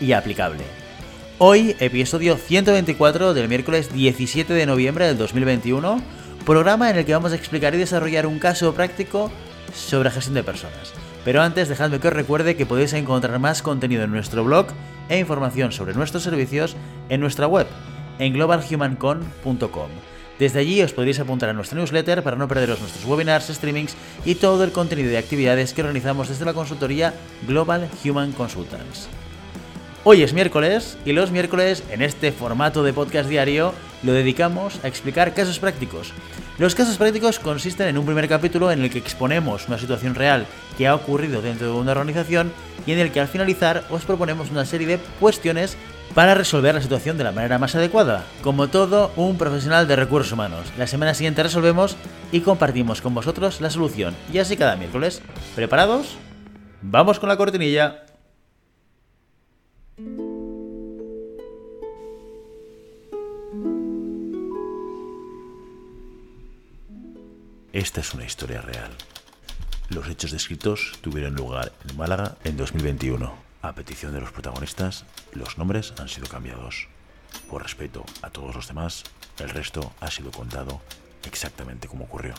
y aplicable. Hoy, episodio 124 del miércoles 17 de noviembre del 2021, programa en el que vamos a explicar y desarrollar un caso práctico sobre gestión de personas. Pero antes, dejadme que os recuerde que podéis encontrar más contenido en nuestro blog e información sobre nuestros servicios en nuestra web, en globalhumancon.com. Desde allí os podréis apuntar a nuestra newsletter para no perderos nuestros webinars, streamings y todo el contenido de actividades que organizamos desde la consultoría Global Human Consultants. Hoy es miércoles y los miércoles en este formato de podcast diario lo dedicamos a explicar casos prácticos. Los casos prácticos consisten en un primer capítulo en el que exponemos una situación real que ha ocurrido dentro de una organización y en el que al finalizar os proponemos una serie de cuestiones para resolver la situación de la manera más adecuada. Como todo un profesional de recursos humanos, la semana siguiente resolvemos y compartimos con vosotros la solución. Y así cada miércoles. ¿Preparados? Vamos con la cortinilla. Esta es una historia real. Los hechos descritos tuvieron lugar en Málaga en 2021. A petición de los protagonistas, los nombres han sido cambiados. Por respeto a todos los demás, el resto ha sido contado exactamente como ocurrió.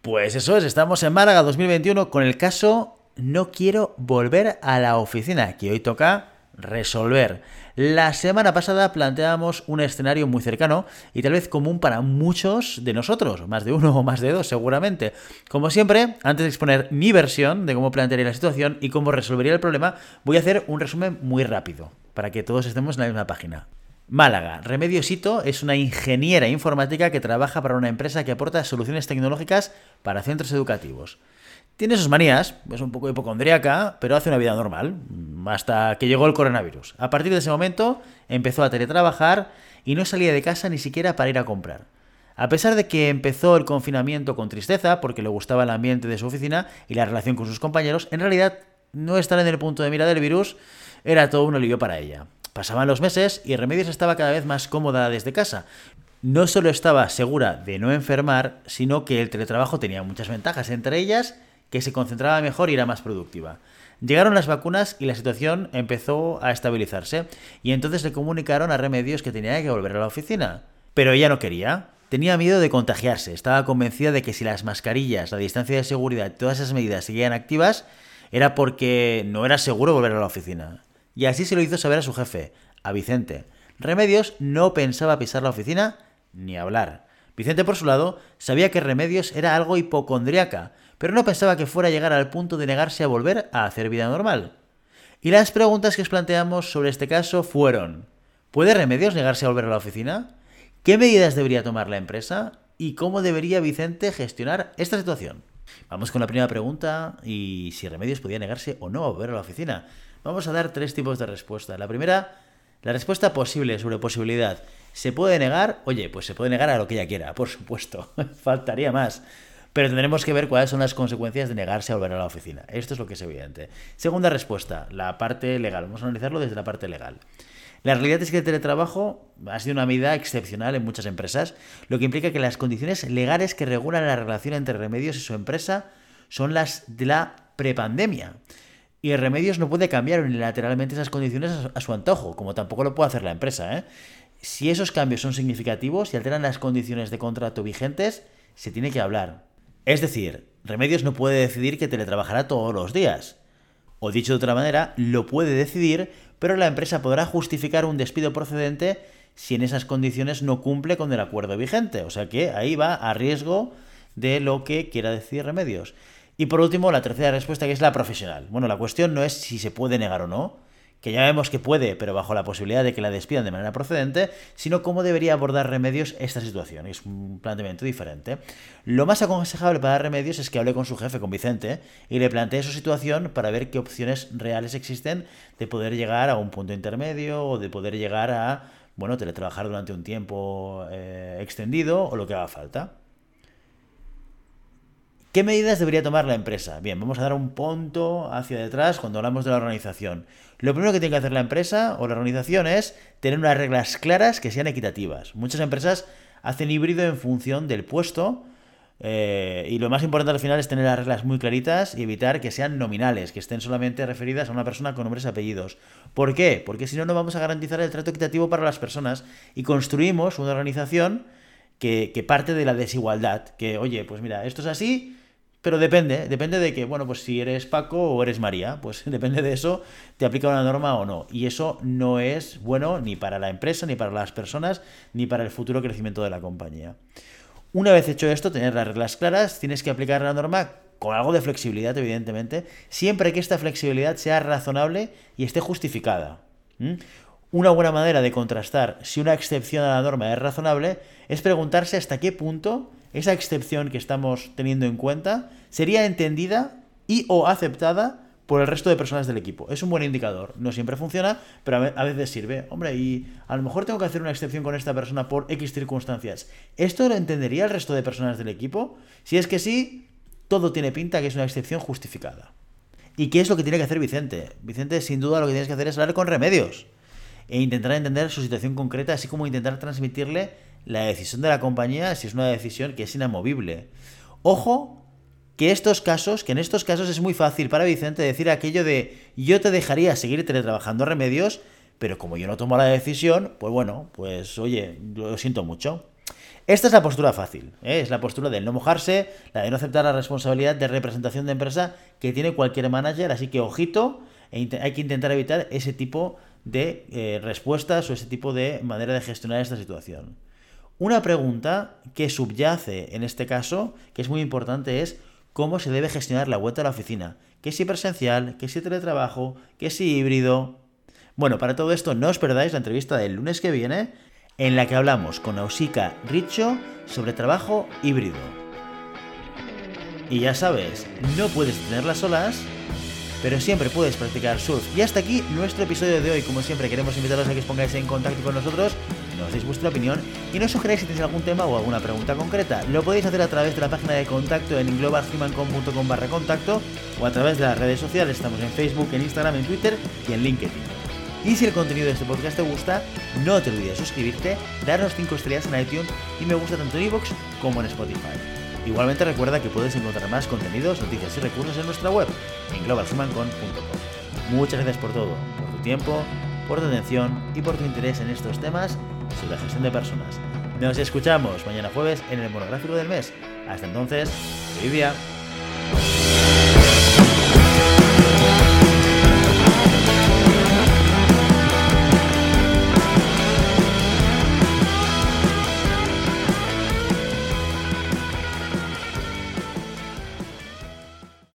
Pues eso es, estamos en Málaga 2021 con el caso No quiero volver a la oficina, que hoy toca resolver. La semana pasada planteábamos un escenario muy cercano y tal vez común para muchos de nosotros, más de uno o más de dos seguramente. Como siempre, antes de exponer mi versión de cómo plantearía la situación y cómo resolvería el problema, voy a hacer un resumen muy rápido, para que todos estemos en la misma página. Málaga. Remedios Sito es una ingeniera informática que trabaja para una empresa que aporta soluciones tecnológicas para centros educativos. Tiene sus manías, es un poco hipocondríaca, pero hace una vida normal, hasta que llegó el coronavirus. A partir de ese momento empezó a teletrabajar y no salía de casa ni siquiera para ir a comprar. A pesar de que empezó el confinamiento con tristeza, porque le gustaba el ambiente de su oficina y la relación con sus compañeros, en realidad no estar en el punto de mira del virus era todo un alivio para ella. Pasaban los meses y Remedios estaba cada vez más cómoda desde casa. No solo estaba segura de no enfermar, sino que el teletrabajo tenía muchas ventajas, entre ellas que se concentraba mejor y era más productiva. Llegaron las vacunas y la situación empezó a estabilizarse, y entonces le comunicaron a Remedios que tenía que volver a la oficina. Pero ella no quería. Tenía miedo de contagiarse, estaba convencida de que si las mascarillas, la distancia de seguridad y todas esas medidas seguían activas, era porque no era seguro volver a la oficina. Y así se lo hizo saber a su jefe, a Vicente. Remedios no pensaba pisar la oficina ni hablar. Vicente, por su lado, sabía que Remedios era algo hipocondriaca, pero no pensaba que fuera a llegar al punto de negarse a volver a hacer vida normal. Y las preguntas que os planteamos sobre este caso fueron, ¿puede Remedios negarse a volver a la oficina? ¿Qué medidas debería tomar la empresa? ¿Y cómo debería Vicente gestionar esta situación? Vamos con la primera pregunta y si Remedios podía negarse o no a volver a la oficina. Vamos a dar tres tipos de respuesta. La primera, la respuesta posible sobre posibilidad. ¿Se puede negar? Oye, pues se puede negar a lo que ella quiera, por supuesto. Faltaría más. Pero tendremos que ver cuáles son las consecuencias de negarse a volver a la oficina. Esto es lo que es evidente. Segunda respuesta, la parte legal. Vamos a analizarlo desde la parte legal. La realidad es que el teletrabajo ha sido una medida excepcional en muchas empresas, lo que implica que las condiciones legales que regulan la relación entre Remedios y su empresa son las de la prepandemia. Y Remedios no puede cambiar unilateralmente esas condiciones a su antojo, como tampoco lo puede hacer la empresa. ¿eh? Si esos cambios son significativos y alteran las condiciones de contrato vigentes, se tiene que hablar. Es decir, Remedios no puede decidir que teletrabajará todos los días. O dicho de otra manera, lo puede decidir, pero la empresa podrá justificar un despido procedente si en esas condiciones no cumple con el acuerdo vigente. O sea que ahí va a riesgo de lo que quiera decir Remedios. Y por último, la tercera respuesta, que es la profesional. Bueno, la cuestión no es si se puede negar o no, que ya vemos que puede, pero bajo la posibilidad de que la despidan de manera procedente, sino cómo debería abordar Remedios esta situación. Es un planteamiento diferente. Lo más aconsejable para Remedios es que hable con su jefe, con Vicente, y le plantee su situación para ver qué opciones reales existen de poder llegar a un punto intermedio o de poder llegar a, bueno, teletrabajar durante un tiempo eh, extendido o lo que haga falta. ¿Qué medidas debería tomar la empresa? Bien, vamos a dar un punto hacia detrás cuando hablamos de la organización. Lo primero que tiene que hacer la empresa o la organización es tener unas reglas claras que sean equitativas. Muchas empresas hacen híbrido en función del puesto eh, y lo más importante al final es tener las reglas muy claritas y evitar que sean nominales, que estén solamente referidas a una persona con nombres y apellidos. ¿Por qué? Porque si no, no vamos a garantizar el trato equitativo para las personas y construimos una organización que, que parte de la desigualdad. Que, oye, pues mira, esto es así pero depende, depende de que, bueno, pues si eres Paco o eres María, pues depende de eso, te aplica una norma o no. Y eso no es bueno ni para la empresa, ni para las personas, ni para el futuro crecimiento de la compañía. Una vez hecho esto, tener las reglas claras, tienes que aplicar la norma con algo de flexibilidad, evidentemente, siempre que esta flexibilidad sea razonable y esté justificada. Una buena manera de contrastar si una excepción a la norma es razonable es preguntarse hasta qué punto esa excepción que estamos teniendo en cuenta sería entendida y o aceptada por el resto de personas del equipo. Es un buen indicador. No siempre funciona, pero a veces sirve. Hombre, y a lo mejor tengo que hacer una excepción con esta persona por X circunstancias. ¿Esto lo entendería el resto de personas del equipo? Si es que sí, todo tiene pinta que es una excepción justificada. ¿Y qué es lo que tiene que hacer Vicente? Vicente, sin duda, lo que tienes que hacer es hablar con remedios e intentar entender su situación concreta, así como intentar transmitirle la decisión de la compañía si es una decisión que es inamovible. Ojo que estos casos, que en estos casos es muy fácil para Vicente decir aquello de yo te dejaría seguir teletrabajando remedios, pero como yo no tomo la decisión, pues bueno, pues oye, lo siento mucho. Esta es la postura fácil, ¿eh? es la postura del no mojarse, la de no aceptar la responsabilidad de representación de empresa que tiene cualquier manager, así que ojito, e hay que intentar evitar ese tipo de eh, respuestas o ese tipo de manera de gestionar esta situación. Una pregunta que subyace en este caso, que es muy importante, es cómo se debe gestionar la vuelta a la oficina. ¿Qué si presencial? ¿Qué si teletrabajo? ¿Qué si híbrido? Bueno, para todo esto no os perdáis la entrevista del lunes que viene, en la que hablamos con Ausika Richo sobre trabajo híbrido. Y ya sabes, no puedes tenerlas solas, pero siempre puedes practicar surf. Y hasta aquí nuestro episodio de hoy. Como siempre, queremos invitaros a que os pongáis en contacto con nosotros nos deis vuestra opinión y nos sugeráis si tenéis algún tema o alguna pregunta concreta. Lo podéis hacer a través de la página de contacto en globalhumancom.com barra contacto o a través de las redes sociales. Estamos en Facebook, en Instagram, en Twitter y en LinkedIn. Y si el contenido de este podcast te gusta, no te olvides de suscribirte, darnos 5 estrellas en iTunes y me gusta tanto en iVoox como en Spotify. Igualmente recuerda que puedes encontrar más contenidos, noticias y recursos en nuestra web, en globalhumancom.com. Muchas gracias por todo, por tu tiempo, por tu atención y por tu interés en estos temas sobre gestión de personas. Nos escuchamos mañana jueves en el monográfico del mes. Hasta entonces, día.